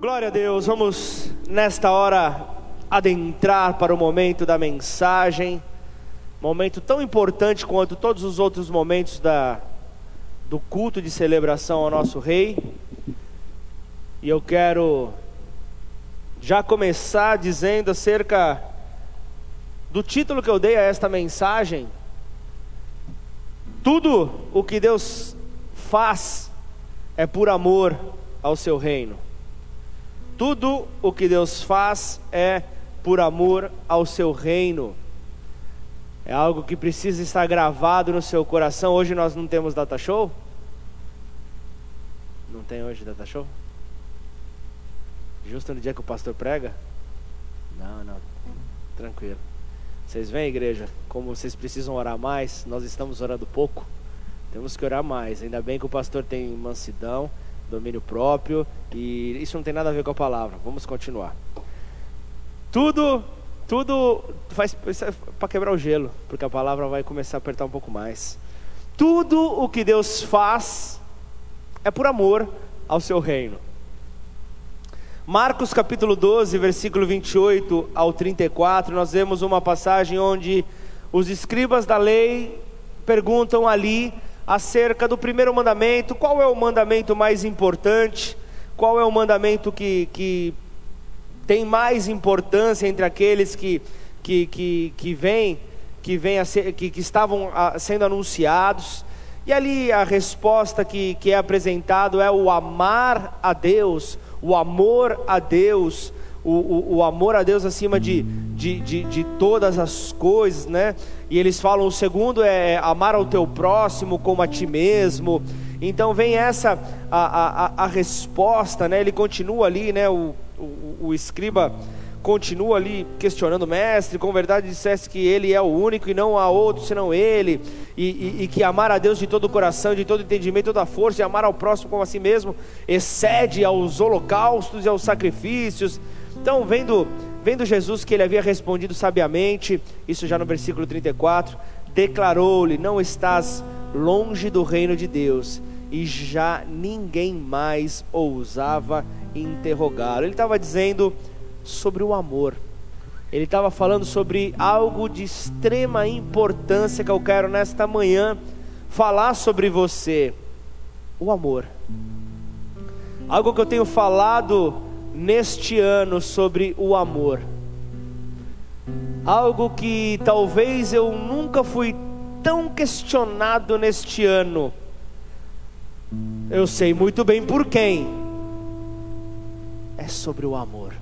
Glória a Deus, vamos nesta hora adentrar para o momento da mensagem, momento tão importante quanto todos os outros momentos da, do culto de celebração ao nosso Rei. E eu quero já começar dizendo acerca do título que eu dei a esta mensagem. Tudo o que Deus faz é por amor ao seu reino. Tudo o que Deus faz é por amor ao seu reino. É algo que precisa estar gravado no seu coração. Hoje nós não temos data show? Não tem hoje data show? Justo no dia que o pastor prega? Não, não. Tranquilo. Vocês vêm, igreja, como vocês precisam orar mais, nós estamos orando pouco. Temos que orar mais. Ainda bem que o pastor tem mansidão domínio próprio, e isso não tem nada a ver com a palavra. Vamos continuar. Tudo, tudo faz é para quebrar o gelo, porque a palavra vai começar a apertar um pouco mais. Tudo o que Deus faz é por amor ao seu reino. Marcos capítulo 12, versículo 28 ao 34, nós vemos uma passagem onde os escribas da lei perguntam ali acerca do primeiro mandamento, qual é o mandamento mais importante, qual é o mandamento que, que tem mais importância entre aqueles que, que, que, que vêm, que, vem que, que estavam sendo anunciados. E ali a resposta que, que é apresentado é o amar a Deus, o amor a Deus, o, o, o amor a Deus acima de, de, de, de, todas as coisas, né? E eles falam: o segundo é, é amar ao teu próximo como a ti mesmo. Então vem essa a, a, a resposta, né? Ele continua ali, né? O, o, o escriba continua ali questionando o mestre, com verdade dissesse que ele é o único e não há outro senão ele, e, e, e, que amar a Deus de todo o coração, de todo entendimento, toda força, e amar ao próximo como a si mesmo, excede aos holocaustos e aos sacrifícios. Então, vendo, vendo Jesus que ele havia respondido sabiamente, isso já no versículo 34, declarou-lhe: Não estás longe do reino de Deus. E já ninguém mais ousava interrogá-lo. Ele estava dizendo sobre o amor. Ele estava falando sobre algo de extrema importância que eu quero nesta manhã falar sobre você: o amor. Algo que eu tenho falado neste ano sobre o amor. Algo que talvez eu nunca fui tão questionado neste ano. Eu sei muito bem por quem. É sobre o amor.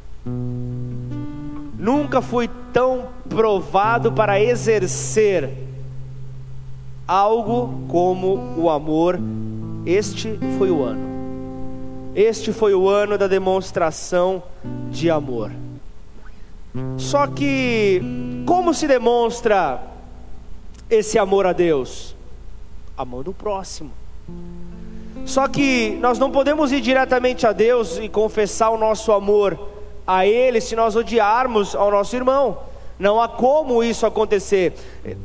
Nunca fui tão provado para exercer algo como o amor. Este foi o ano. Este foi o ano da demonstração de amor. Só que, como se demonstra esse amor a Deus? Amando o próximo. Só que nós não podemos ir diretamente a Deus e confessar o nosso amor a Ele se nós odiarmos ao nosso irmão. Não há como isso acontecer.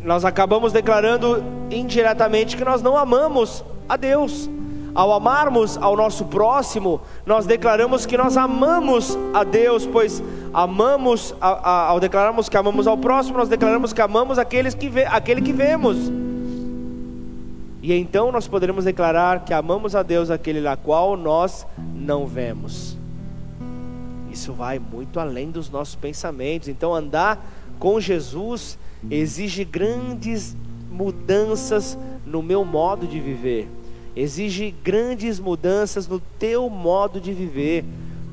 Nós acabamos declarando indiretamente que nós não amamos a Deus. Ao amarmos ao nosso próximo, nós declaramos que nós amamos a Deus, pois amamos, a, a, ao declararmos que amamos ao próximo, nós declaramos que amamos aqueles que vê, aquele que vemos. E então nós poderemos declarar que amamos a Deus aquele na qual nós não vemos. Isso vai muito além dos nossos pensamentos. Então andar com Jesus exige grandes mudanças no meu modo de viver exige grandes mudanças no teu modo de viver.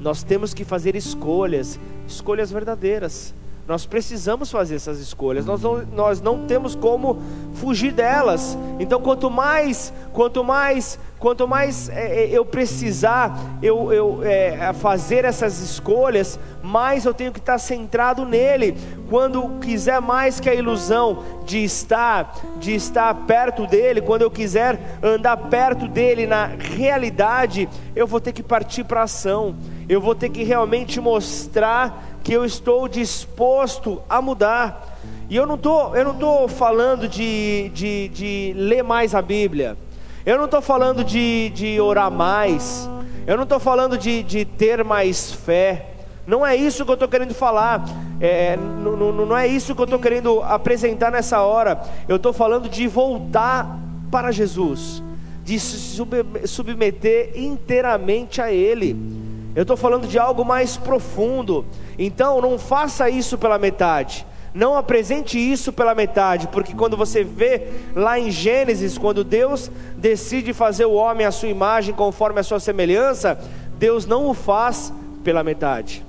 Nós temos que fazer escolhas, escolhas verdadeiras. Nós precisamos fazer essas escolhas, nós não, nós não temos como fugir delas. Então, quanto mais, quanto mais, quanto mais é, é, eu precisar eu, eu é, fazer essas escolhas, mais eu tenho que estar centrado nele. Quando quiser mais que a ilusão de estar, de estar perto dele, quando eu quiser andar perto dele na realidade, eu vou ter que partir para ação. Eu vou ter que realmente mostrar que eu estou disposto a mudar. E eu não tô, eu não estou falando de, de, de ler mais a Bíblia. Eu não estou falando de, de orar mais. Eu não estou falando de, de ter mais fé. Não é isso que eu estou querendo falar. É, não, não, não é isso que eu estou querendo apresentar nessa hora. Eu estou falando de voltar para Jesus, de se submeter inteiramente a Ele. Eu estou falando de algo mais profundo. Então, não faça isso pela metade. Não apresente isso pela metade, porque quando você vê lá em Gênesis, quando Deus decide fazer o homem à sua imagem, conforme a sua semelhança, Deus não o faz pela metade.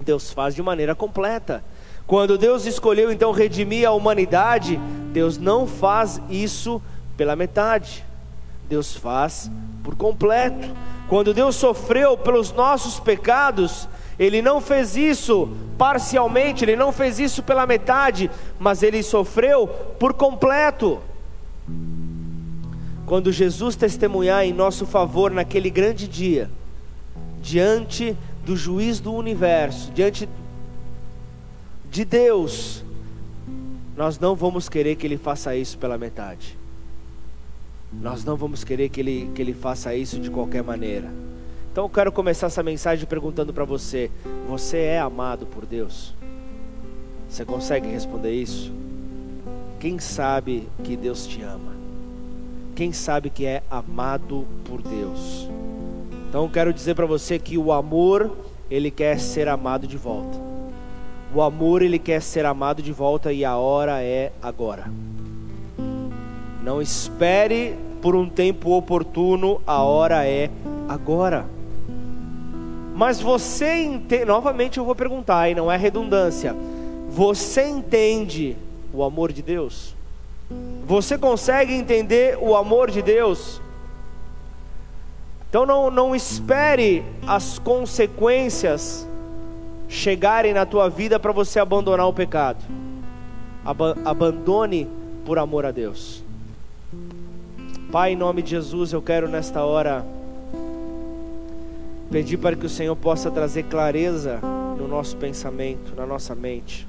Deus faz de maneira completa. Quando Deus escolheu então redimir a humanidade, Deus não faz isso pela metade. Deus faz por completo. Quando Deus sofreu pelos nossos pecados, ele não fez isso parcialmente, ele não fez isso pela metade, mas ele sofreu por completo. Quando Jesus testemunhar em nosso favor naquele grande dia, diante do juiz do universo, diante de Deus, nós não vamos querer que ele faça isso pela metade. Nós não vamos querer que ele, que ele faça isso de qualquer maneira. Então eu quero começar essa mensagem perguntando para você: você é amado por Deus? Você consegue responder isso? Quem sabe que Deus te ama? Quem sabe que é amado por Deus? Então eu quero dizer para você que o amor, ele quer ser amado de volta. O amor, ele quer ser amado de volta e a hora é agora. Não espere por um tempo oportuno, a hora é agora. Mas você entende, novamente eu vou perguntar, e não é redundância. Você entende o amor de Deus? Você consegue entender o amor de Deus? Então não, não espere as consequências chegarem na tua vida para você abandonar o pecado. Ab abandone por amor a Deus. Pai, em nome de Jesus, eu quero nesta hora Pedir para que o Senhor possa trazer clareza no nosso pensamento, na nossa mente.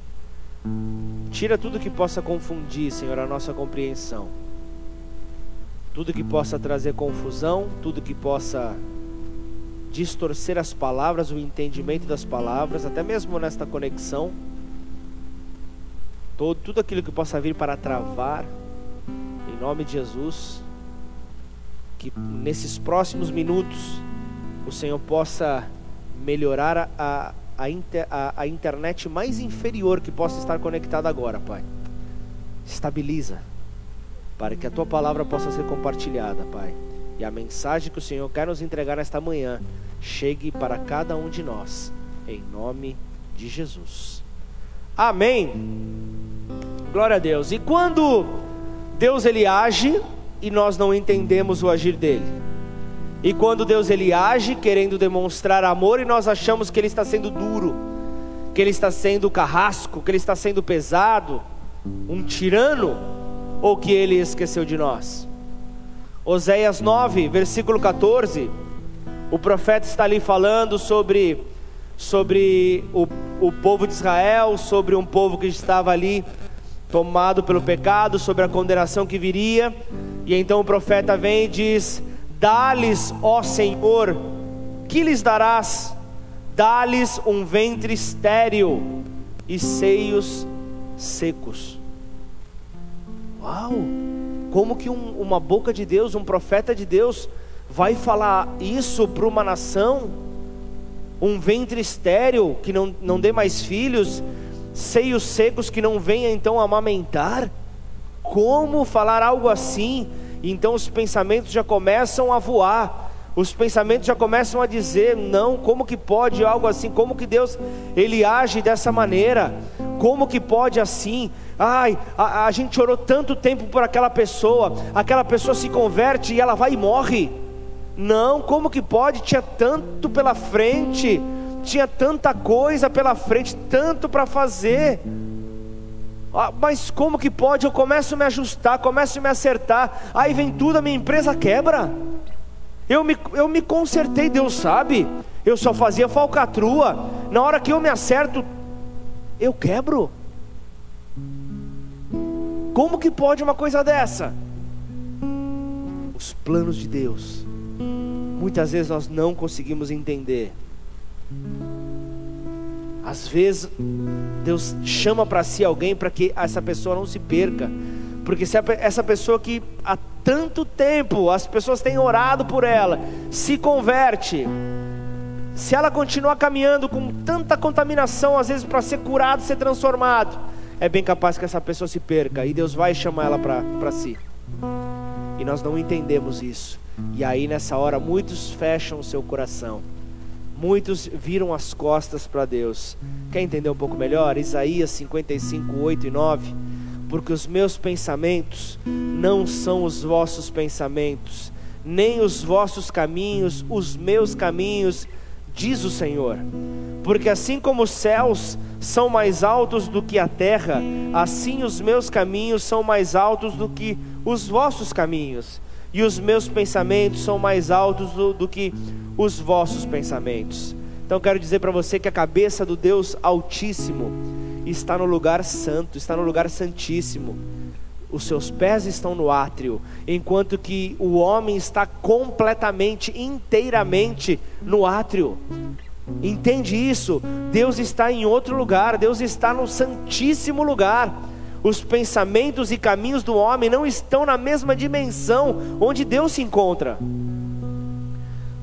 Tira tudo que possa confundir, Senhor, a nossa compreensão. Tudo que possa trazer confusão, tudo que possa distorcer as palavras, o entendimento das palavras, até mesmo nesta conexão. Todo, tudo aquilo que possa vir para travar, em nome de Jesus, que nesses próximos minutos o Senhor possa melhorar a, a, inter, a, a internet mais inferior que possa estar conectada agora, Pai. Estabiliza, para que a tua palavra possa ser compartilhada, Pai. E a mensagem que o Senhor quer nos entregar nesta manhã chegue para cada um de nós, em nome de Jesus. Amém. Glória a Deus. E quando Deus ele age e nós não entendemos o agir dele? E quando Deus ele age querendo demonstrar amor e nós achamos que ele está sendo duro, que ele está sendo carrasco, que ele está sendo pesado, um tirano, ou que ele esqueceu de nós. Oséias 9, versículo 14, o profeta está ali falando sobre, sobre o, o povo de Israel, sobre um povo que estava ali tomado pelo pecado, sobre a condenação que viria, e então o profeta vem e diz: Dá-lhes, ó Senhor, que lhes darás? Dá-lhes um ventre estéril e seios secos. Uau! Como que um, uma boca de Deus, um profeta de Deus, vai falar isso para uma nação? Um ventre estéril que não, não dê mais filhos, seios secos que não venha então amamentar? Como falar algo assim? então os pensamentos já começam a voar. Os pensamentos já começam a dizer: não, como que pode algo assim? Como que Deus ele age dessa maneira? Como que pode assim? Ai, a, a gente orou tanto tempo por aquela pessoa, aquela pessoa se converte e ela vai e morre. Não, como que pode? Tinha tanto pela frente, tinha tanta coisa pela frente, tanto para fazer. Ah, mas como que pode? Eu começo a me ajustar, começo a me acertar, aí vem tudo, a minha empresa quebra. Eu me, eu me consertei, Deus sabe. Eu só fazia falcatrua. Na hora que eu me acerto, eu quebro. Como que pode uma coisa dessa? Os planos de Deus muitas vezes nós não conseguimos entender. Às vezes, Deus chama para si alguém para que essa pessoa não se perca. Porque se essa pessoa que há tanto tempo as pessoas têm orado por ela, se converte, se ela continuar caminhando com tanta contaminação, às vezes para ser curado, ser transformado, é bem capaz que essa pessoa se perca e Deus vai chamar ela para si. E nós não entendemos isso. E aí nessa hora muitos fecham o seu coração. Muitos viram as costas para Deus. Quer entender um pouco melhor? Isaías 55, 8 e 9. Porque os meus pensamentos não são os vossos pensamentos, nem os vossos caminhos, os meus caminhos, diz o Senhor. Porque assim como os céus são mais altos do que a terra, assim os meus caminhos são mais altos do que os vossos caminhos, e os meus pensamentos são mais altos do, do que os vossos pensamentos. Então quero dizer para você que a cabeça do Deus Altíssimo está no lugar santo, está no lugar santíssimo. Os seus pés estão no átrio, enquanto que o homem está completamente, inteiramente no átrio. Entende isso? Deus está em outro lugar, Deus está no santíssimo lugar. Os pensamentos e caminhos do homem não estão na mesma dimensão onde Deus se encontra.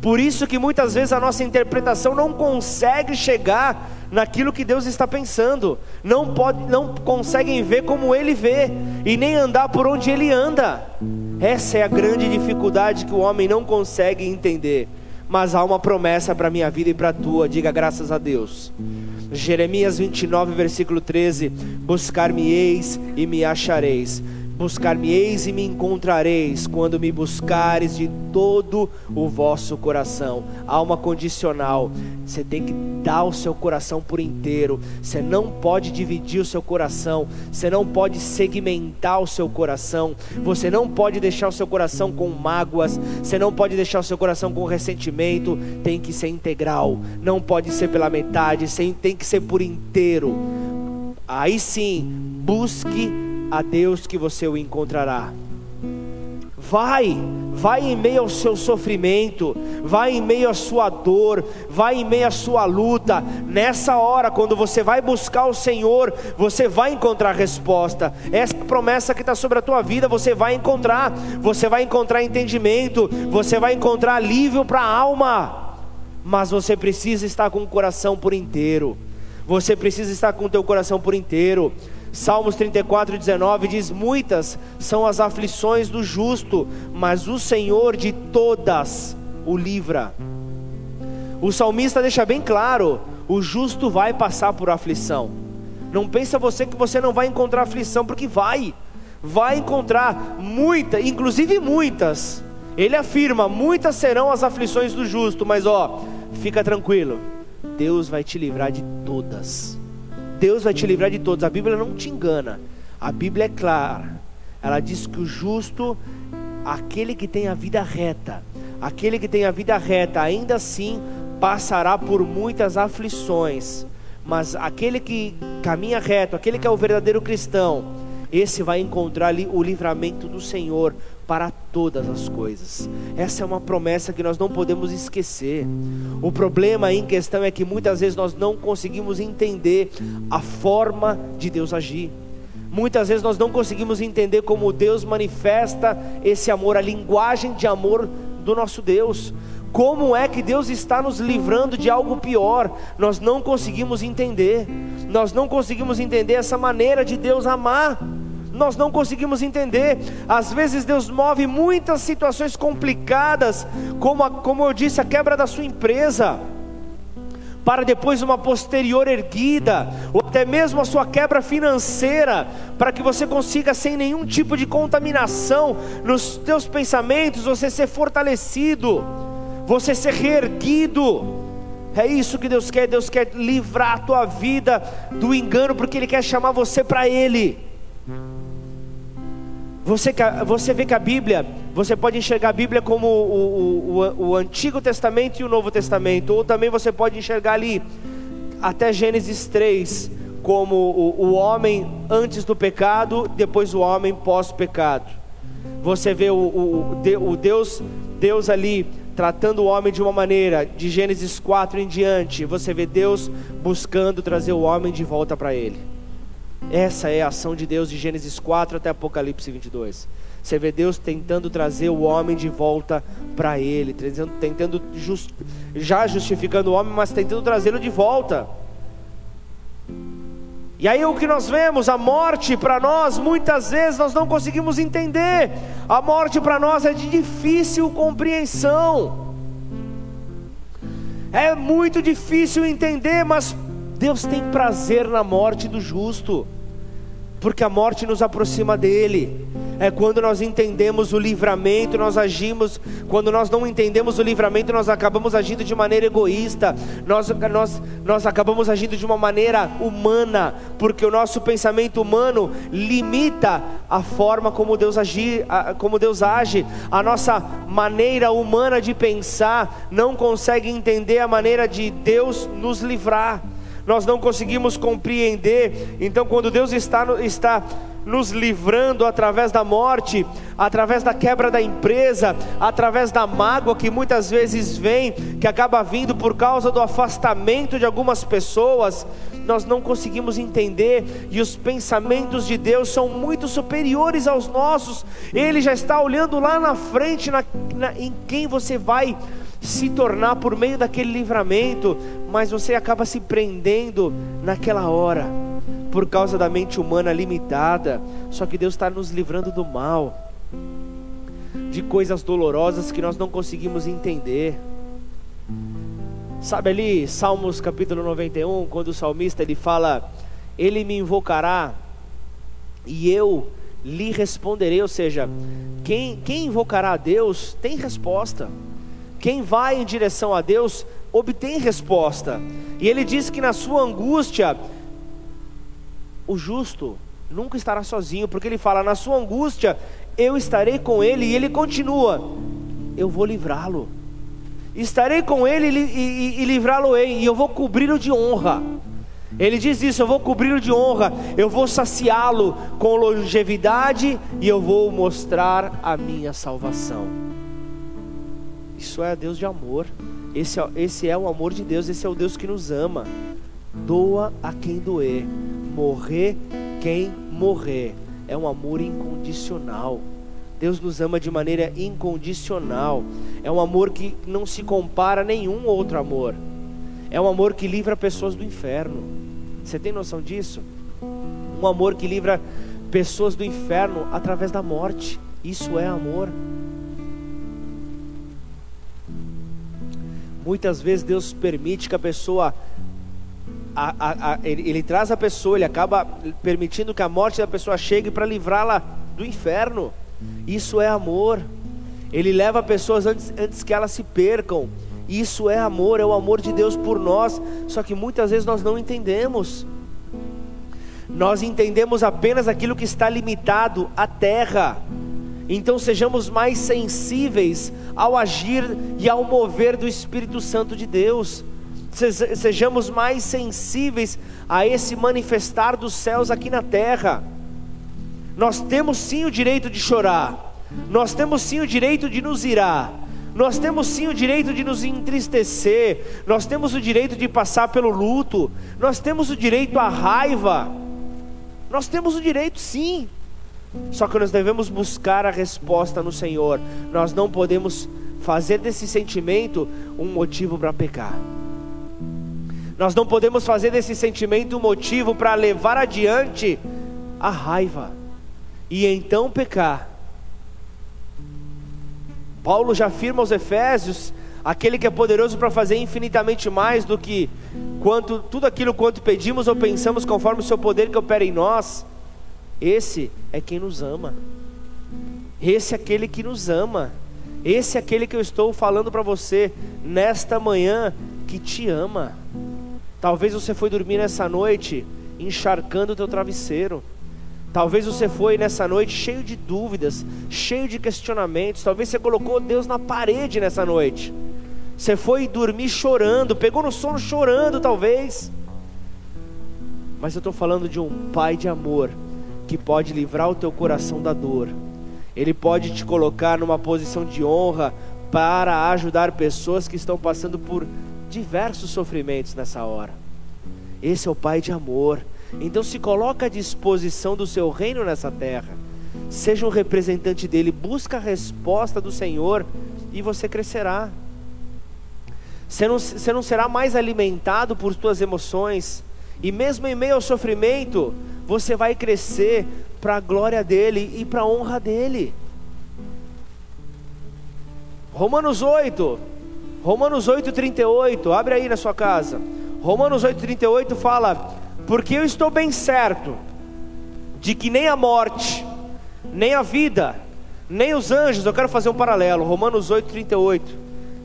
Por isso que muitas vezes a nossa interpretação não consegue chegar naquilo que Deus está pensando. Não pode, não conseguem ver como ele vê e nem andar por onde ele anda. Essa é a grande dificuldade que o homem não consegue entender mas há uma promessa para minha vida e para a tua, diga graças a Deus. Jeremias 29, versículo 13: Buscar-me-eis e me achareis Buscar-me-eis e me encontrareis quando me buscares de todo o vosso coração. Uma condicional. Você tem que dar o seu coração por inteiro. Você não pode dividir o seu coração. Você não pode segmentar o seu coração. Você não pode deixar o seu coração com mágoas. Você não pode deixar o seu coração com ressentimento. Tem que ser integral. Não pode ser pela metade. Tem que ser por inteiro. Aí sim, busque a Deus que você o encontrará. Vai, vai em meio ao seu sofrimento, vai em meio à sua dor, vai em meio à sua luta. Nessa hora, quando você vai buscar o Senhor, você vai encontrar resposta. Essa promessa que está sobre a tua vida, você vai encontrar. Você vai encontrar entendimento, você vai encontrar alívio para a alma. Mas você precisa estar com o coração por inteiro. Você precisa estar com o teu coração por inteiro. Salmos 34, 19 diz: Muitas são as aflições do justo, mas o Senhor de todas o livra. O salmista deixa bem claro: o justo vai passar por aflição. Não pensa você que você não vai encontrar aflição, porque vai, vai encontrar muita, inclusive muitas. Ele afirma: muitas serão as aflições do justo, mas ó, fica tranquilo, Deus vai te livrar de todas. Deus vai te livrar de todos. A Bíblia não te engana. A Bíblia é clara. Ela diz que o justo, aquele que tem a vida reta, aquele que tem a vida reta, ainda assim passará por muitas aflições. Mas aquele que caminha reto, aquele que é o verdadeiro cristão, esse vai encontrar ali o livramento do Senhor para todas as coisas. Essa é uma promessa que nós não podemos esquecer. O problema em questão é que muitas vezes nós não conseguimos entender a forma de Deus agir. Muitas vezes nós não conseguimos entender como Deus manifesta esse amor, a linguagem de amor do nosso Deus. Como é que Deus está nos livrando de algo pior? Nós não conseguimos entender. Nós não conseguimos entender essa maneira de Deus amar nós não conseguimos entender. Às vezes Deus move muitas situações complicadas, como, a, como eu disse, a quebra da sua empresa, para depois uma posterior erguida, ou até mesmo a sua quebra financeira, para que você consiga, sem nenhum tipo de contaminação nos teus pensamentos, você ser fortalecido, você ser reerguido. É isso que Deus quer, Deus quer livrar a tua vida do engano, porque Ele quer chamar você para Ele. Você, você vê que a Bíblia, você pode enxergar a Bíblia como o, o, o, Antigo Testamento e o Novo Testamento, ou também você pode enxergar ali, até Gênesis 3, como o, o homem antes do pecado, depois o homem pós-pecado. Você vê o, o, o Deus, Deus ali tratando o homem de uma maneira, de Gênesis 4 em diante, você vê Deus buscando trazer o homem de volta para Ele. Essa é a ação de Deus de Gênesis 4 até Apocalipse 22. Você vê Deus tentando trazer o homem de volta para Ele, tentando, tentando just, já justificando o homem, mas tentando trazê-lo de volta. E aí o que nós vemos, a morte para nós, muitas vezes nós não conseguimos entender. A morte para nós é de difícil compreensão. É muito difícil entender, mas Deus tem prazer na morte do justo, porque a morte nos aproxima dele. É quando nós entendemos o livramento, nós agimos, quando nós não entendemos o livramento, nós acabamos agindo de maneira egoísta, nós, nós, nós acabamos agindo de uma maneira humana, porque o nosso pensamento humano limita a forma como Deus, agir, como Deus age, a nossa maneira humana de pensar não consegue entender a maneira de Deus nos livrar nós não conseguimos compreender. Então, quando Deus está, está nos livrando através da morte, através da quebra da empresa, através da mágoa que muitas vezes vem, que acaba vindo por causa do afastamento de algumas pessoas, nós não conseguimos entender e os pensamentos de Deus são muito superiores aos nossos. Ele já está olhando lá na frente na, na, em quem você vai se tornar por meio daquele livramento, mas você acaba se prendendo naquela hora por causa da mente humana limitada. Só que Deus está nos livrando do mal, de coisas dolorosas que nós não conseguimos entender. Sabe ali, Salmos capítulo 91, quando o salmista ele fala: Ele me invocará e eu lhe responderei. Ou seja, quem, quem invocará a Deus tem resposta. Quem vai em direção a Deus obtém resposta. E ele diz que na sua angústia o justo nunca estará sozinho, porque ele fala: na sua angústia eu estarei com ele, e ele continua: eu vou livrá-lo, estarei com ele e, e, e livrá-lo-ei, e eu vou cobri-lo de honra. Ele diz isso: eu vou cobri-lo de honra, eu vou saciá-lo com longevidade e eu vou mostrar a minha salvação. Isso é Deus de amor, esse é, esse é o amor de Deus, esse é o Deus que nos ama. Doa a quem doer, morrer quem morrer. É um amor incondicional. Deus nos ama de maneira incondicional. É um amor que não se compara a nenhum outro amor. É um amor que livra pessoas do inferno. Você tem noção disso? Um amor que livra pessoas do inferno através da morte. Isso é amor. Muitas vezes Deus permite que a pessoa a, a, a, ele, ele, traz a pessoa, ele acaba permitindo que a morte da pessoa chegue para livrá-la do inferno. Isso é amor. Ele leva pessoas antes, antes que elas se percam. Isso é amor, é o amor de Deus por nós. Só que muitas vezes nós não entendemos. Nós entendemos apenas aquilo que está limitado à terra. Então sejamos mais sensíveis ao agir e ao mover do Espírito Santo de Deus. Sejamos mais sensíveis a esse manifestar dos céus aqui na terra. Nós temos sim o direito de chorar, nós temos sim o direito de nos irar, nós temos sim o direito de nos entristecer, nós temos o direito de passar pelo luto, nós temos o direito à raiva, nós temos o direito sim, só que nós devemos buscar a resposta no Senhor, nós não podemos fazer desse sentimento um motivo para pecar. Nós não podemos fazer desse sentimento um motivo para levar adiante a raiva e então pecar. Paulo já afirma aos Efésios, aquele que é poderoso para fazer infinitamente mais do que quanto tudo aquilo quanto pedimos ou pensamos conforme o seu poder que opera em nós. Esse é quem nos ama. Esse é aquele que nos ama. Esse é aquele que eu estou falando para você nesta manhã que te ama. Talvez você foi dormir nessa noite encharcando o teu travesseiro. Talvez você foi nessa noite cheio de dúvidas, cheio de questionamentos. Talvez você colocou Deus na parede nessa noite. Você foi dormir chorando, pegou no sono chorando, talvez. Mas eu estou falando de um pai de amor que pode livrar o teu coração da dor. Ele pode te colocar numa posição de honra para ajudar pessoas que estão passando por diversos sofrimentos nessa hora. Esse é o Pai de amor. Então se coloca à disposição do seu reino nessa terra. Seja um representante dele, busca a resposta do Senhor e você crescerá. Você não, você não será mais alimentado por suas emoções. E mesmo em meio ao sofrimento, você vai crescer para a glória dele e para a honra dele. Romanos 8, Romanos 8, 38, abre aí na sua casa. Romanos 8, 38 fala: Porque eu estou bem certo de que nem a morte, nem a vida, nem os anjos, eu quero fazer um paralelo, Romanos 8, 38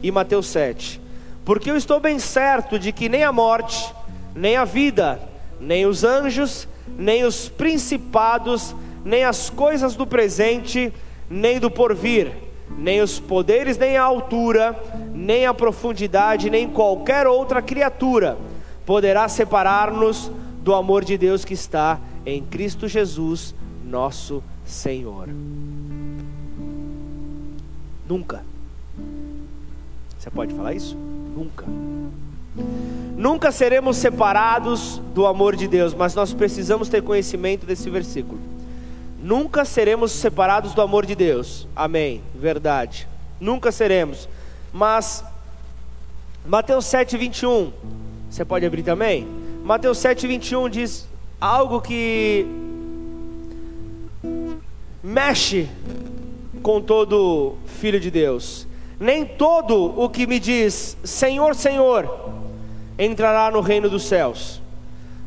e Mateus 7. Porque eu estou bem certo de que nem a morte, nem a vida, nem os anjos, nem os principados, nem as coisas do presente, nem do porvir, nem os poderes, nem a altura, nem a profundidade, nem qualquer outra criatura poderá separar-nos do amor de Deus que está em Cristo Jesus, nosso Senhor. Nunca. Você pode falar isso? Nunca. Nunca seremos separados do amor de Deus, mas nós precisamos ter conhecimento desse versículo. Nunca seremos separados do amor de Deus. Amém. Verdade. Nunca seremos. Mas Mateus 7, 21. Você pode abrir também? Mateus 7, 21 diz algo que mexe com todo filho de Deus. Nem todo o que me diz Senhor, Senhor, entrará no reino dos céus,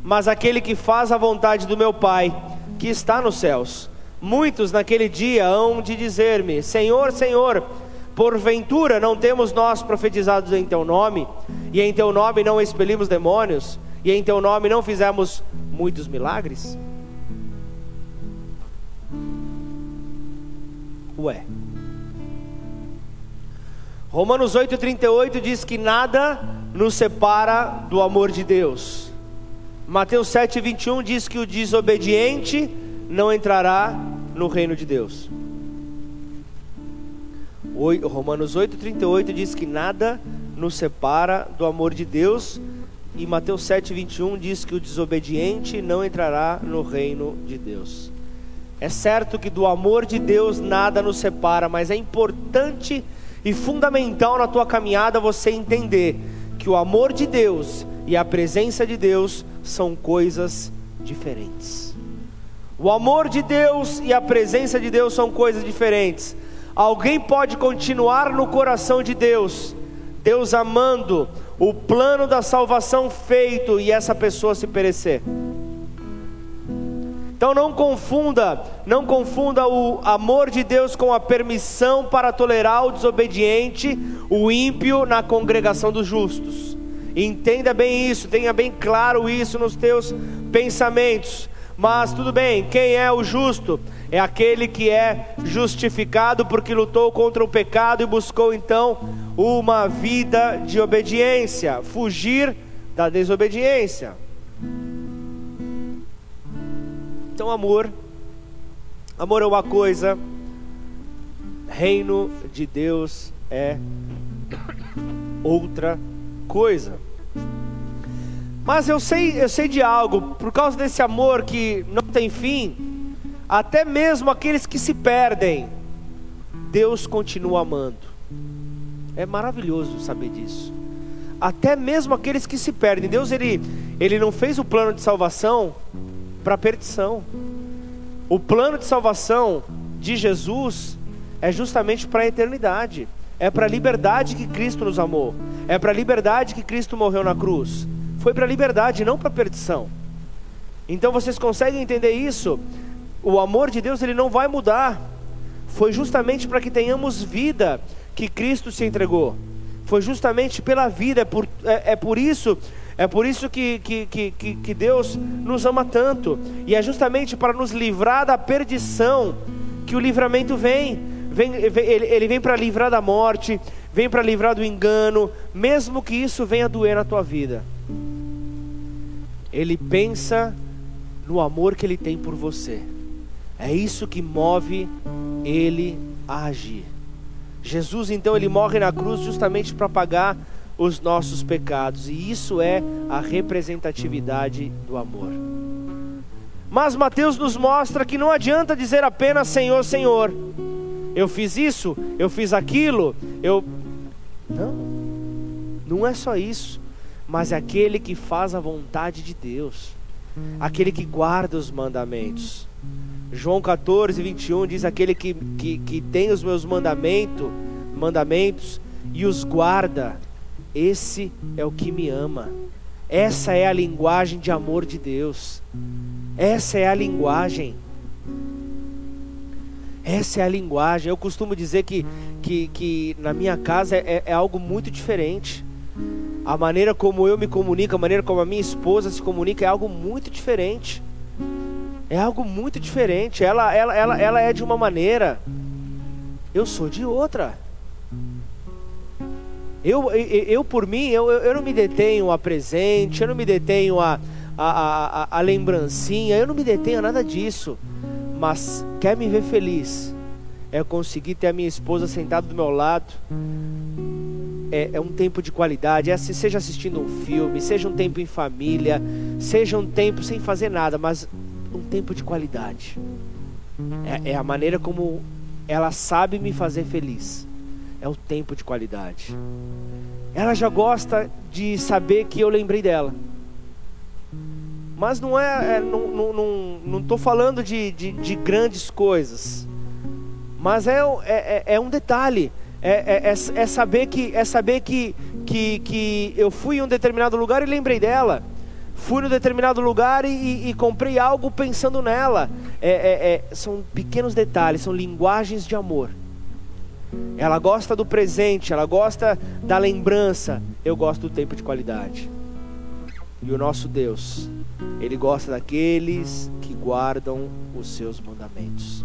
mas aquele que faz a vontade do meu Pai, que está nos céus. Muitos naquele dia hão de dizer-me: Senhor, Senhor, porventura não temos nós profetizados em teu nome, e em teu nome não expelimos demônios, e em teu nome não fizemos muitos milagres? Ué. Romanos 8,38 diz que nada nos separa do amor de Deus. Mateus 7,21 diz que o desobediente não entrará no reino de Deus. Romanos 8,38 diz que nada nos separa do amor de Deus. E Mateus 7,21 diz que o desobediente não entrará no reino de Deus. É certo que do amor de Deus nada nos separa, mas é importante e fundamental na tua caminhada você entender que o amor de Deus e a presença de Deus são coisas diferentes. O amor de Deus e a presença de Deus são coisas diferentes. Alguém pode continuar no coração de Deus, Deus amando, o plano da salvação feito e essa pessoa se perecer. Então não confunda, não confunda o amor de Deus com a permissão para tolerar o desobediente, o ímpio na congregação dos justos. Entenda bem isso, tenha bem claro isso nos teus pensamentos. Mas tudo bem, quem é o justo? É aquele que é justificado porque lutou contra o pecado e buscou então uma vida de obediência, fugir da desobediência. Então, amor, amor é uma coisa, reino de Deus é outra coisa. Mas eu sei, eu sei de algo, por causa desse amor que não tem fim, até mesmo aqueles que se perdem, Deus continua amando. É maravilhoso saber disso. Até mesmo aqueles que se perdem, Deus ele, ele não fez o plano de salvação para a perdição. O plano de salvação de Jesus é justamente para a eternidade. É para a liberdade que Cristo nos amou. É para a liberdade que Cristo morreu na cruz. Foi para a liberdade, não para a perdição. Então vocês conseguem entender isso? O amor de Deus ele não vai mudar. Foi justamente para que tenhamos vida que Cristo se entregou. Foi justamente pela vida, é por, é, é por isso é por isso que, que, que, que Deus nos ama tanto. E é justamente para nos livrar da perdição que o livramento vem. vem ele, ele vem para livrar da morte, vem para livrar do engano, mesmo que isso venha doer na tua vida. Ele pensa no amor que ele tem por você. É isso que move ele a agir. Jesus então ele morre na cruz justamente para pagar os nossos pecados, e isso é a representatividade do amor. Mas Mateus nos mostra que não adianta dizer apenas Senhor, Senhor. Eu fiz isso, eu fiz aquilo, eu não. Não é só isso, mas é aquele que faz a vontade de Deus, aquele que guarda os mandamentos. João 14, 21 diz: Aquele que, que, que tem os meus mandamento, mandamentos e os guarda, esse é o que me ama. Essa é a linguagem de amor de Deus. Essa é a linguagem. Essa é a linguagem. Eu costumo dizer que, que, que na minha casa é, é algo muito diferente. A maneira como eu me comunico, a maneira como a minha esposa se comunica é algo muito diferente. É algo muito diferente. Ela, ela, ela, ela é de uma maneira, eu sou de outra. Eu, eu, eu por mim, eu, eu não me detenho a presente, eu não me detenho a, a, a, a lembrancinha, eu não me detenho a nada disso. Mas quer me ver feliz? É conseguir ter a minha esposa sentada do meu lado. É, é, um tempo de qualidade, é, seja assistindo um filme, seja um tempo em família, seja um tempo sem fazer nada, mas um tempo de qualidade. É, é a maneira como ela sabe me fazer feliz. É o tempo de qualidade. Ela já gosta de saber que eu lembrei dela. Mas não é, é não, não, não, não tô falando de, de, de grandes coisas. Mas é, é, é, é um detalhe. É, é, é, é, saber que é saber que, que, que eu fui em um determinado lugar e lembrei dela. Fui em um determinado lugar e, e, e comprei algo pensando nela. É, é, são pequenos detalhes, são linguagens de amor. Ela gosta do presente, ela gosta da lembrança. Eu gosto do tempo de qualidade. E o nosso Deus, Ele gosta daqueles que guardam os seus mandamentos.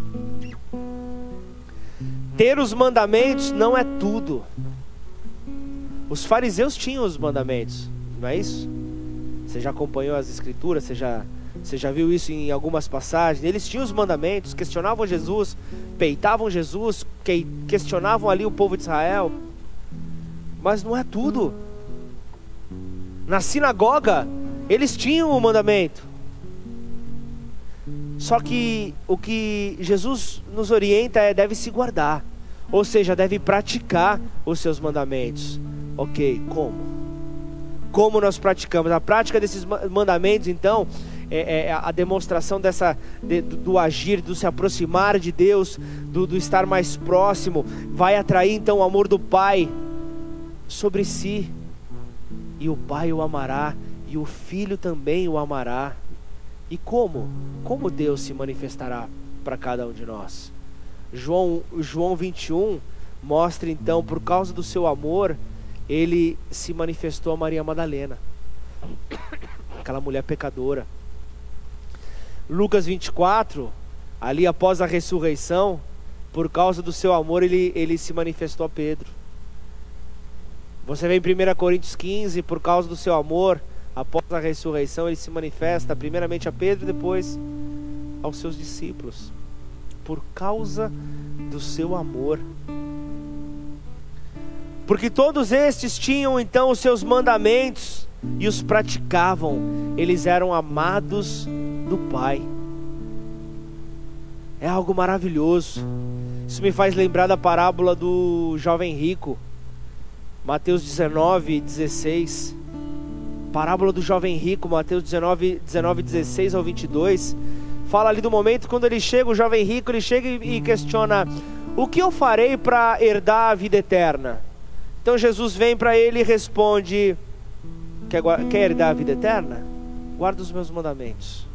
Ter os mandamentos não é tudo. Os fariseus tinham os mandamentos, não é isso? Você já acompanhou as escrituras, você já, você já viu isso em algumas passagens. Eles tinham os mandamentos, questionavam Jesus, peitavam Jesus, que, questionavam ali o povo de Israel. Mas não é tudo. Na sinagoga, eles tinham o mandamento. Só que o que Jesus nos orienta é deve se guardar, ou seja, deve praticar os seus mandamentos. Ok, como? Como nós praticamos? A prática desses mandamentos, então, é, é a demonstração dessa de, do, agir, do se aproximar de Deus, do, do estar mais próximo, vai atrair então o amor do Pai sobre si e o Pai o amará, e o Filho também o amará. E como? Como Deus se manifestará para cada um de nós? João, João 21 mostra então, por causa do seu amor, ele se manifestou a Maria Madalena, aquela mulher pecadora. Lucas 24, ali após a ressurreição, por causa do seu amor, ele, ele se manifestou a Pedro. Você vê em 1 Coríntios 15, por causa do seu amor, após a ressurreição, ele se manifesta primeiramente a Pedro e depois aos seus discípulos. Por causa do seu amor. Porque todos estes tinham então os seus mandamentos e os praticavam. Eles eram amados do Pai. É algo maravilhoso. Isso me faz lembrar da parábola do jovem rico Mateus 19, 16. Parábola do jovem rico, Mateus 19, 19, 16 ao 22. Fala ali do momento quando ele chega, o jovem rico, ele chega e questiona: O que eu farei para herdar a vida eterna? Então Jesus vem para ele e responde: quer, quer herdar a vida eterna? Guarda os meus mandamentos.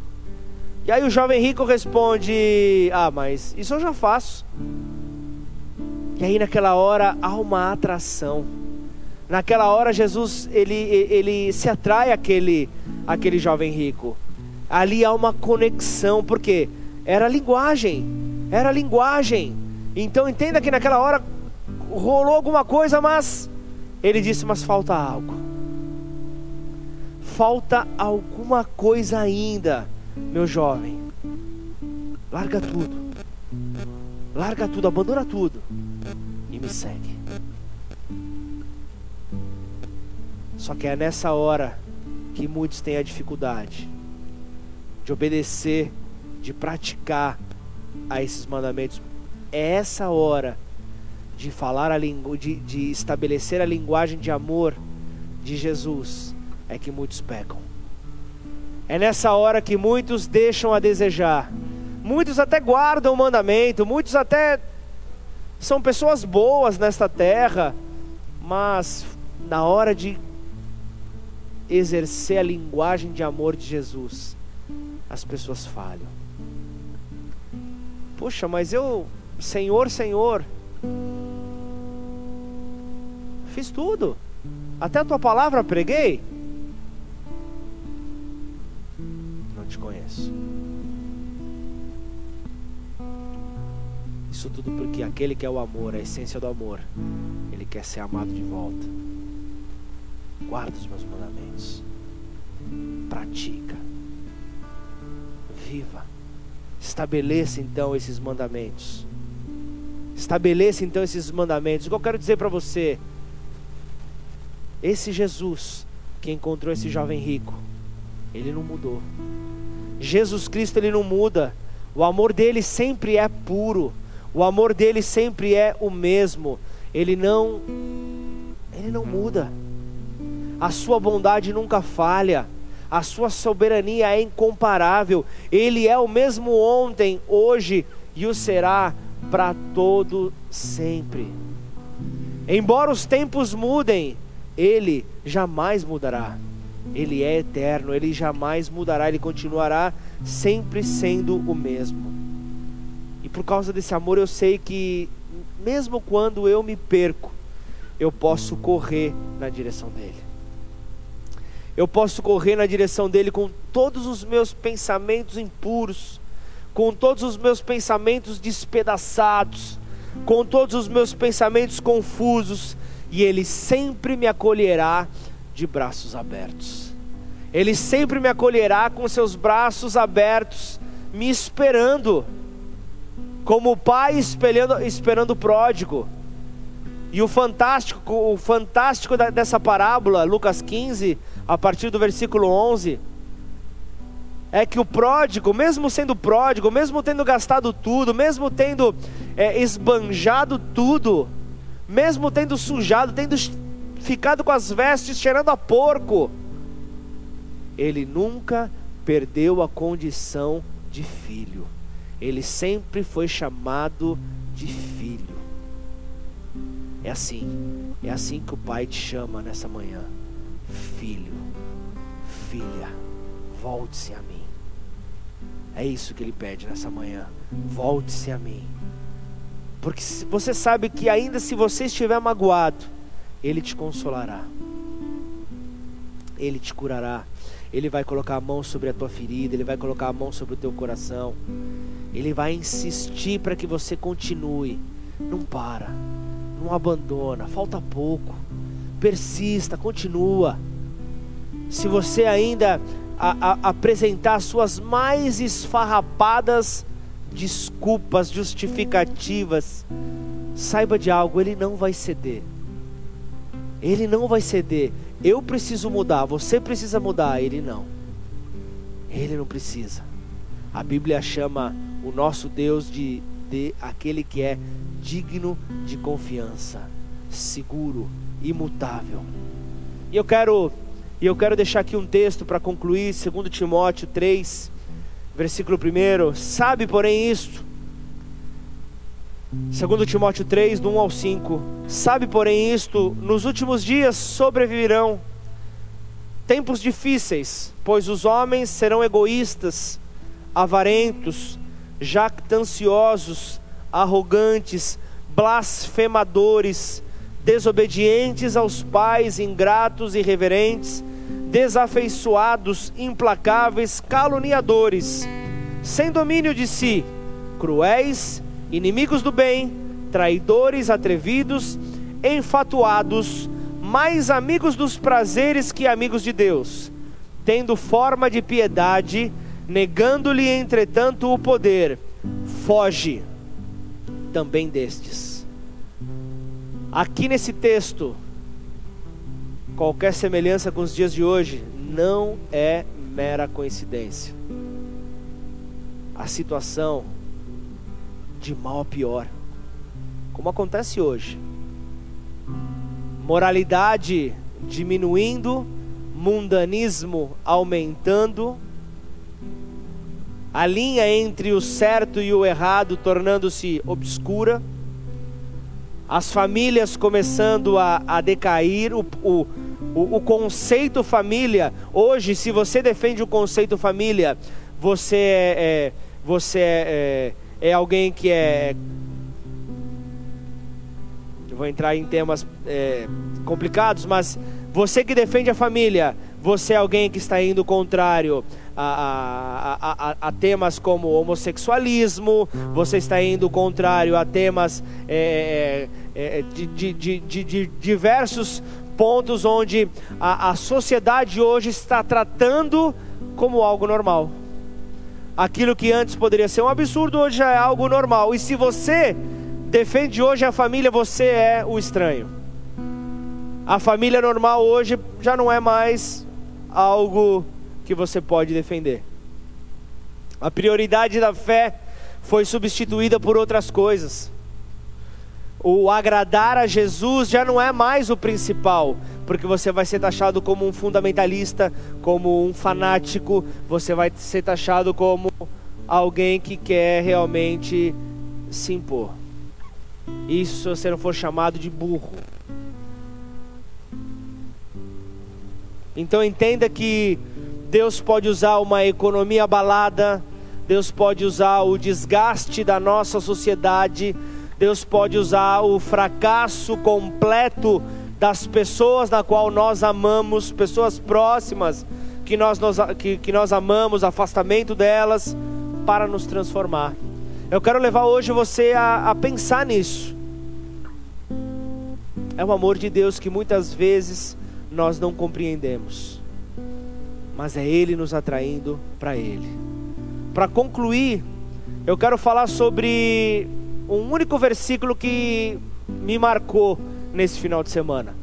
E aí o jovem rico responde: Ah, mas isso eu já faço. E aí naquela hora há uma atração Naquela hora Jesus ele, ele se atrai àquele, àquele jovem rico. Ali há uma conexão, porque era linguagem, era linguagem. Então entenda que naquela hora rolou alguma coisa, mas ele disse: Mas falta algo. Falta alguma coisa ainda, meu jovem. Larga tudo. Larga tudo, abandona tudo. E me segue. Só que é nessa hora que muitos têm a dificuldade de obedecer, de praticar a esses mandamentos. É essa hora de falar a língua, de, de estabelecer a linguagem de amor de Jesus, é que muitos pecam. É nessa hora que muitos deixam a desejar. Muitos até guardam o mandamento, muitos até são pessoas boas nesta terra, mas na hora de exercer a linguagem de amor de Jesus, as pessoas falham. Puxa, mas eu, Senhor, Senhor, Fiz tudo. Até a tua palavra preguei. Isso tudo porque aquele que é o amor, a essência do amor, ele quer ser amado de volta. Guarda os meus mandamentos. Pratica. Viva. Estabeleça então esses mandamentos. Estabeleça então esses mandamentos. O que eu quero dizer para você esse Jesus que encontrou esse jovem rico, ele não mudou. Jesus Cristo ele não muda. O amor dele sempre é puro. O amor dele sempre é o mesmo. Ele não ele não muda. A sua bondade nunca falha. A sua soberania é incomparável. Ele é o mesmo ontem, hoje e o será para todo sempre. Embora os tempos mudem, ele jamais mudará. Ele é eterno, ele jamais mudará, ele continuará sempre sendo o mesmo. Por causa desse amor eu sei que, mesmo quando eu me perco, eu posso correr na direção dele. Eu posso correr na direção dele com todos os meus pensamentos impuros, com todos os meus pensamentos despedaçados, com todos os meus pensamentos confusos, e Ele sempre me acolherá de braços abertos. Ele sempre me acolherá com seus braços abertos, me esperando, como o pai esperando, esperando o pródigo. E o fantástico, o fantástico dessa parábola, Lucas 15, a partir do versículo 11, é que o pródigo, mesmo sendo pródigo, mesmo tendo gastado tudo, mesmo tendo é, esbanjado tudo, mesmo tendo sujado, tendo ficado com as vestes cheirando a porco, ele nunca perdeu a condição de filho. Ele sempre foi chamado de filho. É assim, é assim que o Pai te chama nessa manhã. Filho, filha, volte-se a mim. É isso que ele pede nessa manhã. Volte-se a mim. Porque você sabe que ainda se você estiver magoado, Ele te consolará. Ele te curará. Ele vai colocar a mão sobre a tua ferida, Ele vai colocar a mão sobre o teu coração. Ele vai insistir para que você continue. Não para, não abandona, falta pouco. Persista, continua. Se você ainda a, a, apresentar suas mais esfarrapadas desculpas, justificativas, saiba de algo, ele não vai ceder. Ele não vai ceder. Eu preciso mudar, você precisa mudar, ele não. Ele não precisa. A Bíblia chama o nosso Deus de, de aquele que é digno de confiança, seguro, imutável. E eu quero e eu quero deixar aqui um texto para concluir, 2 Timóteo 3, versículo 1, sabe, porém, isto. Segundo Timóteo 3, do 1 ao 5, sabe, porém, isto, nos últimos dias sobreviverão tempos difíceis, pois os homens serão egoístas, avarentos, jactanciosos, arrogantes, blasfemadores, desobedientes aos pais, ingratos irreverentes, desafeiçoados, implacáveis, caluniadores, sem domínio de si, cruéis, inimigos do bem, traidores, atrevidos, enfatuados, mais amigos dos prazeres que amigos de Deus, tendo forma de piedade, negando-lhe entretanto o poder, foge também destes. Aqui nesse texto, qualquer semelhança com os dias de hoje não é mera coincidência. A situação de mal a pior, como acontece hoje. Moralidade diminuindo, mundanismo aumentando, a linha entre o certo e o errado tornando-se obscura, as famílias começando a, a decair, o, o, o, conceito família, hoje, se você defende o conceito família, você é, é você é, é, é alguém que é vou entrar em temas é, complicados, mas você que defende a família, você é alguém que está indo contrário a, a, a, a temas como homossexualismo, você está indo contrário a temas é, é, é de, de, de, de, diversos pontos onde a, a sociedade hoje está tratando como algo normal. Aquilo que antes poderia ser um absurdo, hoje já é algo normal. E se você defende hoje a família, você é o estranho. A família normal hoje já não é mais algo que você pode defender. A prioridade da fé foi substituída por outras coisas. O agradar a Jesus já não é mais o principal, porque você vai ser taxado como um fundamentalista, como um fanático, você vai ser taxado como alguém que quer realmente se impor. Isso se você não for chamado de burro. Então entenda que Deus pode usar uma economia abalada, Deus pode usar o desgaste da nossa sociedade, Deus pode usar o fracasso completo das pessoas na qual nós amamos, pessoas próximas que nós, nós que, que nós amamos, afastamento delas, para nos transformar. Eu quero levar hoje você a, a pensar nisso. É o amor de Deus que muitas vezes nós não compreendemos, mas é Ele nos atraindo para Ele. Para concluir, eu quero falar sobre um único versículo que me marcou nesse final de semana.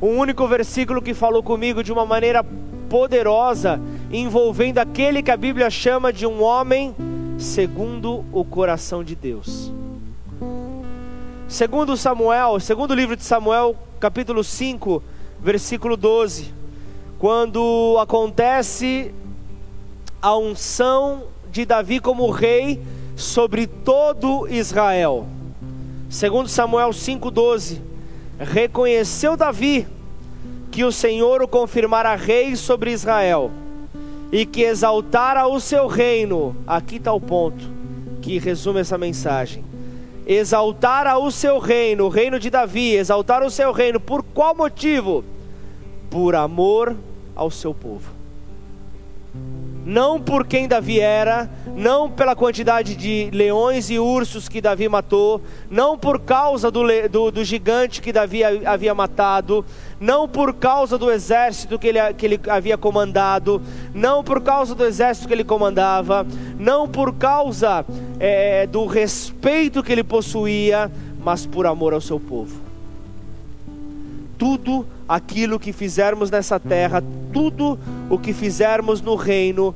Um único versículo que falou comigo de uma maneira poderosa, envolvendo aquele que a Bíblia chama de um homem segundo o coração de Deus. Segundo Samuel, segundo livro de Samuel, capítulo 5, versículo 12, quando acontece a unção de Davi como rei sobre todo Israel. Segundo Samuel 5:12, reconheceu Davi que o Senhor o confirmara rei sobre Israel e que exaltara o seu reino. Aqui está o ponto que resume essa mensagem. Exaltara o seu reino, o reino de Davi, exaltar o seu reino, por qual motivo? Por amor ao seu povo não por quem Davi era, não pela quantidade de leões e ursos que Davi matou, não por causa do, do, do gigante que Davi havia matado, não por causa do exército que ele, que ele havia comandado, não por causa do exército que ele comandava, não por causa é, do respeito que ele possuía, mas por amor ao seu povo. Tudo aquilo que fizermos nessa terra, tudo o que fizermos no reino,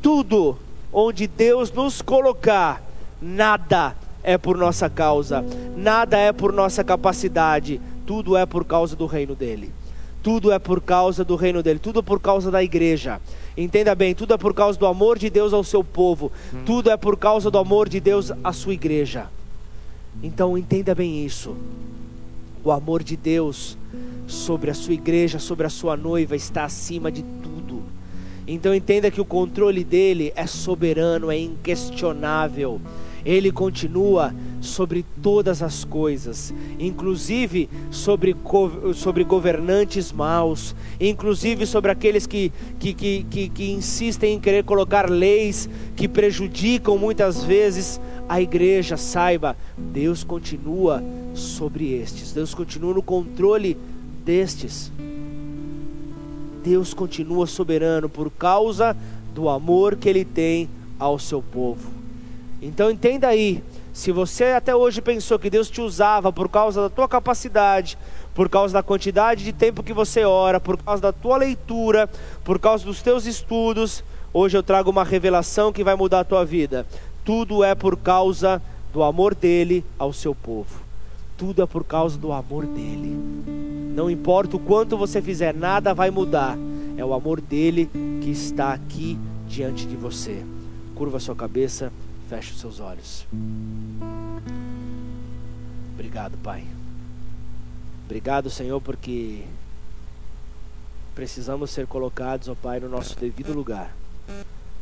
tudo onde Deus nos colocar, nada é por nossa causa, nada é por nossa capacidade, tudo é por causa do reino dele. Tudo é por causa do reino dele, tudo é por causa da igreja. Entenda bem, tudo é por causa do amor de Deus ao seu povo, tudo é por causa do amor de Deus à sua igreja. Então entenda bem isso. O amor de Deus sobre a sua igreja, sobre a sua noiva, está acima de tudo. Então entenda que o controle dele é soberano, é inquestionável. Ele continua sobre todas as coisas, inclusive sobre, sobre governantes maus, inclusive sobre aqueles que, que, que, que, que insistem em querer colocar leis que prejudicam muitas vezes a igreja. Saiba, Deus continua sobre estes, Deus continua no controle destes. Deus continua soberano por causa do amor que Ele tem ao seu povo. Então entenda aí, Se você até hoje pensou que Deus te usava por causa da tua capacidade, por causa da quantidade de tempo que você ora, por causa da tua leitura, por causa dos teus estudos, hoje eu trago uma revelação que vai mudar a tua vida. Tudo é por causa do amor dele ao seu povo. Tudo é por causa do amor dele. Não importa o quanto você fizer, nada vai mudar. É o amor dele que está aqui diante de você. Curva sua cabeça, feche os seus olhos. Obrigado, Pai. Obrigado, Senhor, porque precisamos ser colocados, ó Pai, no nosso devido lugar.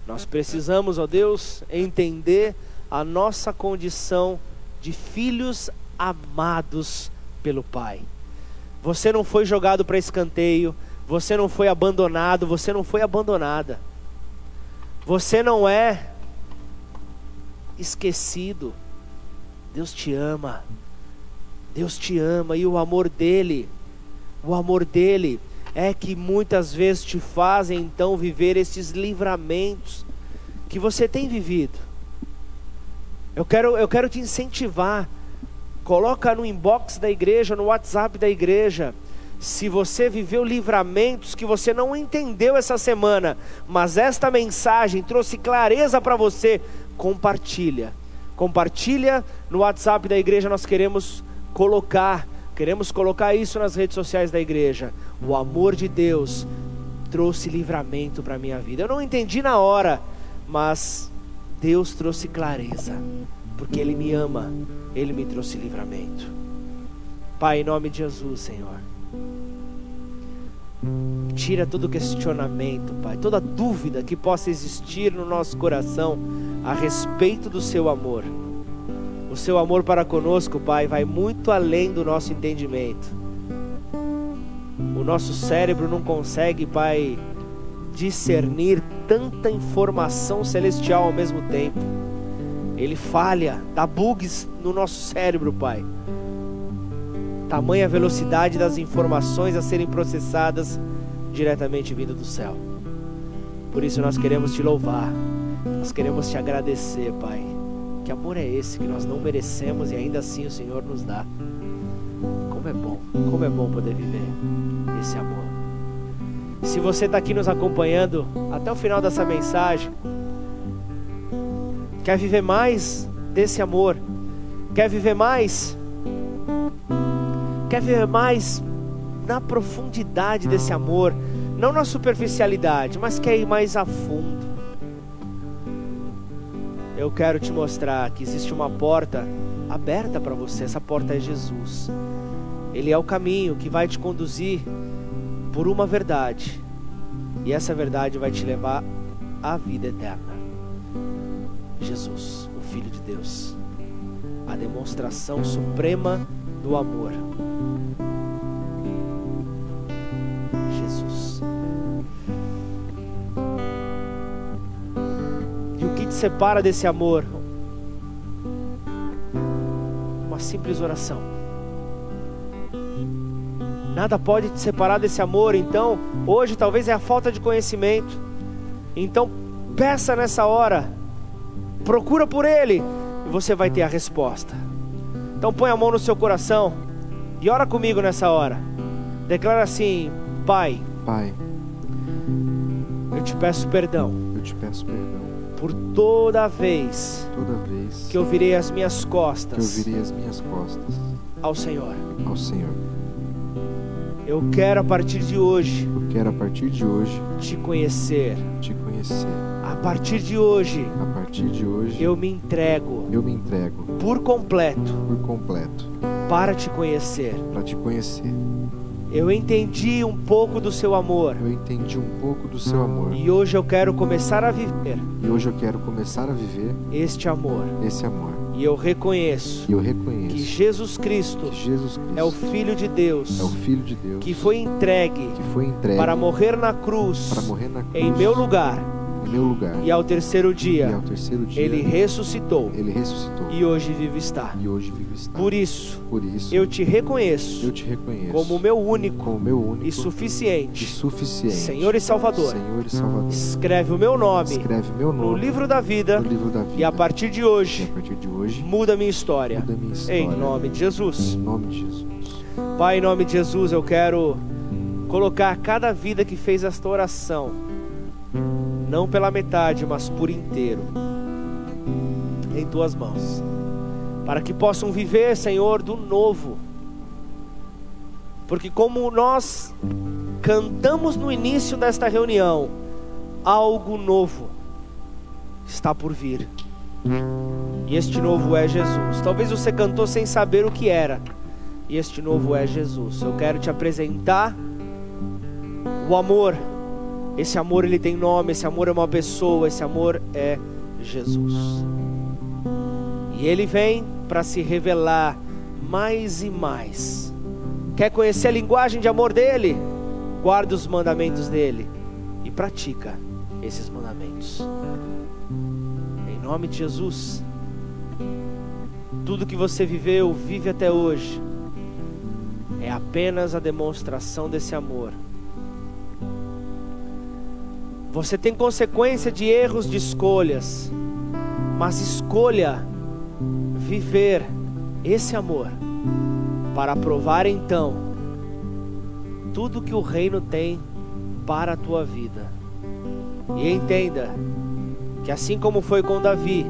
Nós precisamos, ó Deus, entender a nossa condição de filhos amados pelo Pai. Você não foi jogado para escanteio, você não foi abandonado, você não foi abandonada. Você não é esquecido. Deus te ama. Deus te ama e o amor dele, o amor dele é que muitas vezes te fazem então viver esses livramentos que você tem vivido. Eu quero, eu quero te incentivar. Coloca no inbox da igreja, no WhatsApp da igreja. Se você viveu livramentos que você não entendeu essa semana, mas esta mensagem trouxe clareza para você, compartilha. Compartilha no WhatsApp da igreja, nós queremos colocar, queremos colocar isso nas redes sociais da igreja. O amor de Deus trouxe livramento para a minha vida. Eu não entendi na hora, mas Deus trouxe clareza, porque Ele me ama, Ele me trouxe livramento. Pai, em nome de Jesus, Senhor. Tira todo questionamento, Pai, toda dúvida que possa existir no nosso coração a respeito do Seu amor. O Seu amor para conosco, Pai, vai muito além do nosso entendimento. O nosso cérebro não consegue, Pai, discernir tanta informação celestial ao mesmo tempo. Ele falha, dá bugs no nosso cérebro, Pai. Tamanha velocidade das informações a serem processadas diretamente vindo do céu. Por isso nós queremos te louvar, nós queremos te agradecer, Pai. Que amor é esse que nós não merecemos e ainda assim o Senhor nos dá? Como é bom, como é bom poder viver esse amor. Se você está aqui nos acompanhando até o final dessa mensagem, quer viver mais desse amor, quer viver mais, quer viver mais na profundidade desse amor, não na superficialidade, mas quer ir mais a fundo. Eu quero te mostrar que existe uma porta aberta para você. Essa porta é Jesus. Ele é o caminho que vai te conduzir por uma verdade. E essa verdade vai te levar à vida eterna. Jesus, o Filho de Deus, a demonstração suprema do amor. Jesus. E o que te separa desse amor? Uma simples oração. Nada pode te separar desse amor. Então, hoje talvez é a falta de conhecimento. Então, peça nessa hora. Procura por Ele e você vai ter a resposta. Então, põe a mão no seu coração e ora comigo nessa hora. Declara assim: Pai. Pai. Eu te peço perdão. Eu te peço perdão. Por toda vez. Toda vez. Que eu virei as minhas costas. Que eu virei as minhas costas. Ao Senhor. Ao Senhor. Eu quero a partir de hoje. Eu quero a partir de hoje te conhecer. Te conhecer. A partir de hoje. A partir de hoje. Eu me entrego. Eu me entrego. Por completo. Por completo. Para te conhecer. Para te conhecer. Eu entendi um pouco do seu amor. Eu entendi um pouco do seu amor. E hoje eu quero começar a viver. E hoje eu quero começar a viver este amor. Esse amor. E eu reconheço, eu reconheço que, Jesus Cristo, que Jesus Cristo é o Filho de Deus, é o Filho de Deus que foi entregue, que foi entregue para morrer cruz, para morrer na cruz em meu lugar, em meu lugar. E ao terceiro dia, ao terceiro dia ele ressuscitou ele ressuscitou. e hoje vive está. Hoje está. Por isso, Por isso eu te reconheço eu te reconheço como meu único como meu único e e suficiente suficiente Senhor e Salvador. Senhor e Salvador. Escreve o meu nome Escreve meu no nome livro da vida no livro da vida. e a partir de hoje partir de hoje muda a minha história. muda a minha história. Em nome de Em Jesus. nome de Jesus. Pai, em nome de Jesus, eu quero colocar cada vida que fez esta oração, não pela metade, mas por inteiro, em tuas mãos, para que possam viver, Senhor, do novo. Porque, como nós cantamos no início desta reunião, algo novo está por vir. E este novo é Jesus. Talvez você cantou sem saber o que era. E este novo é Jesus. Eu quero te apresentar o amor. Esse amor ele tem nome, esse amor é uma pessoa, esse amor é Jesus. E ele vem para se revelar mais e mais. Quer conhecer a linguagem de amor dele? Guarda os mandamentos dele e pratica esses mandamentos. Em nome de Jesus. Tudo que você viveu, vive até hoje, é apenas a demonstração desse amor. Você tem consequência de erros de escolhas, mas escolha viver esse amor para provar então tudo que o reino tem para a tua vida. E entenda que assim como foi com Davi,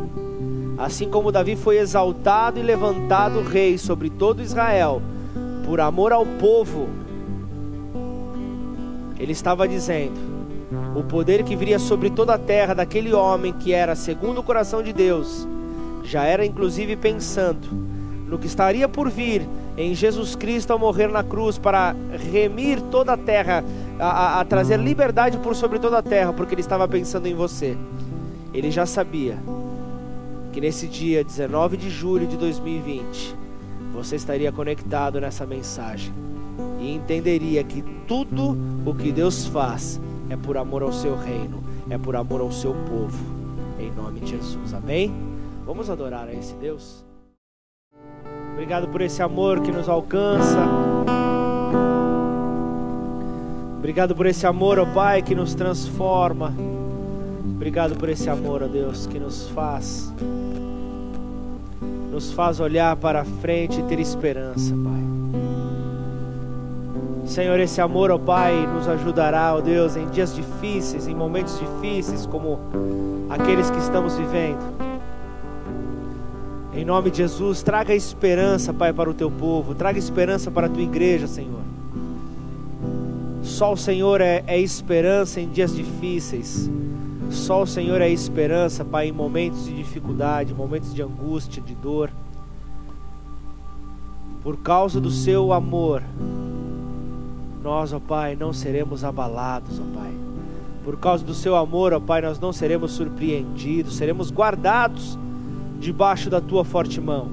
assim como Davi foi exaltado e levantado rei sobre todo Israel, por amor ao povo, ele estava dizendo: o poder que viria sobre toda a terra daquele homem que era segundo o coração de Deus, já era inclusive pensando no que estaria por vir em Jesus Cristo ao morrer na cruz para remir toda a terra, a, a, a trazer liberdade por sobre toda a terra, porque ele estava pensando em você. Ele já sabia que nesse dia 19 de julho de 2020 você estaria conectado nessa mensagem e entenderia que tudo o que Deus faz é por amor ao seu reino, é por amor ao seu povo. Em nome de Jesus. Amém? Vamos adorar a esse Deus. Obrigado por esse amor que nos alcança. Obrigado por esse amor, ó Pai, que nos transforma. Obrigado por esse amor, ó Deus, que nos faz nos faz olhar para frente e ter esperança, Pai. Senhor, esse amor, ó Pai, nos ajudará, ó Deus, em dias difíceis, em momentos difíceis como aqueles que estamos vivendo. Em nome de Jesus, traga esperança, Pai, para o teu povo, traga esperança para a tua igreja, Senhor. Só o Senhor é, é esperança em dias difíceis. Só o Senhor é esperança, Pai, em momentos de dificuldade, momentos de angústia, de dor. Por causa do seu amor, nós, ó Pai, não seremos abalados, ó Pai. Por causa do seu amor, ó Pai, nós não seremos surpreendidos, seremos guardados debaixo da tua forte mão.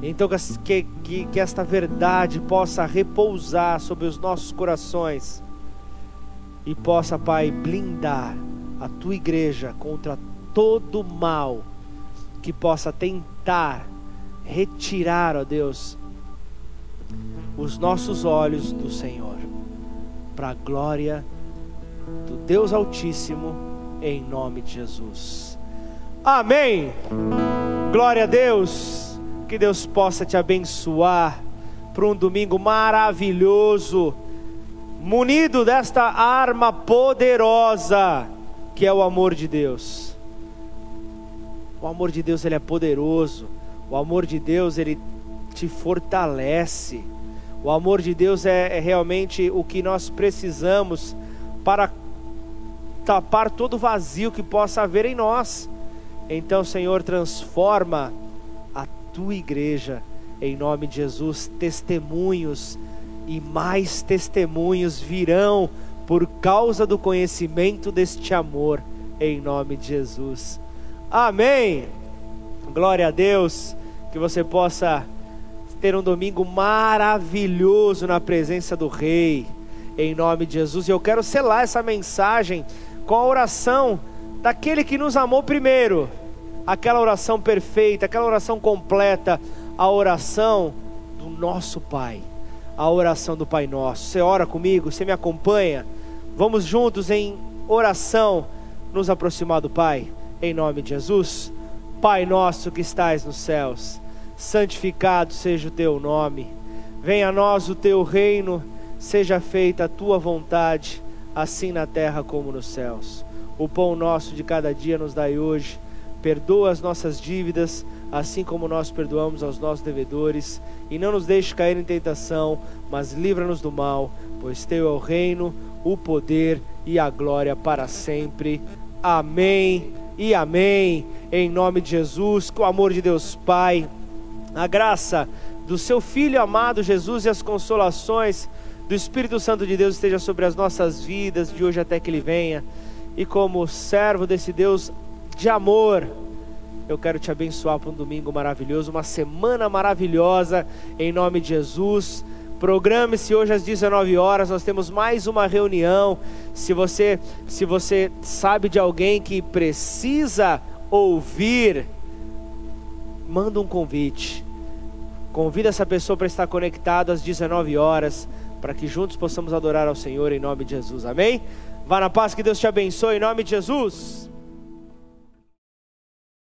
Então, que, que, que esta verdade possa repousar sobre os nossos corações e possa, Pai, blindar a tua igreja contra todo mal que possa tentar retirar, ó Deus, os nossos olhos do Senhor, para a glória do Deus Altíssimo, em nome de Jesus. Amém. Glória a Deus. Que Deus possa te abençoar para um domingo maravilhoso, munido desta arma poderosa que é o amor de Deus. O amor de Deus ele é poderoso. O amor de Deus ele te fortalece. O amor de Deus é, é realmente o que nós precisamos para tapar todo vazio que possa haver em nós. Então, Senhor, transforma a tua igreja em nome de Jesus. Testemunhos e mais testemunhos virão por causa do conhecimento deste amor em nome de Jesus. Amém. Glória a Deus. Que você possa ter um domingo maravilhoso na presença do Rei, em nome de Jesus. E eu quero selar essa mensagem com a oração daquele que nos amou primeiro, aquela oração perfeita, aquela oração completa, a oração do nosso Pai, a oração do Pai Nosso. Você ora comigo, você me acompanha? Vamos juntos em oração nos aproximar do Pai, em nome de Jesus. Pai nosso que estais nos céus, santificado seja o teu nome. Venha a nós o teu reino, seja feita a tua vontade, assim na terra como nos céus. O pão nosso de cada dia nos dai hoje. Perdoa as nossas dívidas, assim como nós perdoamos aos nossos devedores, e não nos deixe cair em tentação, mas livra-nos do mal, pois teu é o reino, o poder e a glória para sempre. Amém e amém. Em nome de Jesus, com o amor de Deus Pai, a graça do seu Filho amado Jesus e as consolações do Espírito Santo de Deus esteja sobre as nossas vidas, de hoje até que Ele venha. E como servo desse Deus de amor, eu quero te abençoar para um domingo maravilhoso, uma semana maravilhosa, em nome de Jesus. Programe-se hoje às 19 horas, nós temos mais uma reunião. Se você, se você sabe de alguém que precisa ouvir, manda um convite. Convida essa pessoa para estar conectado às 19 horas, para que juntos possamos adorar ao Senhor em nome de Jesus. Amém? Vá na paz, que Deus te abençoe em nome de Jesus.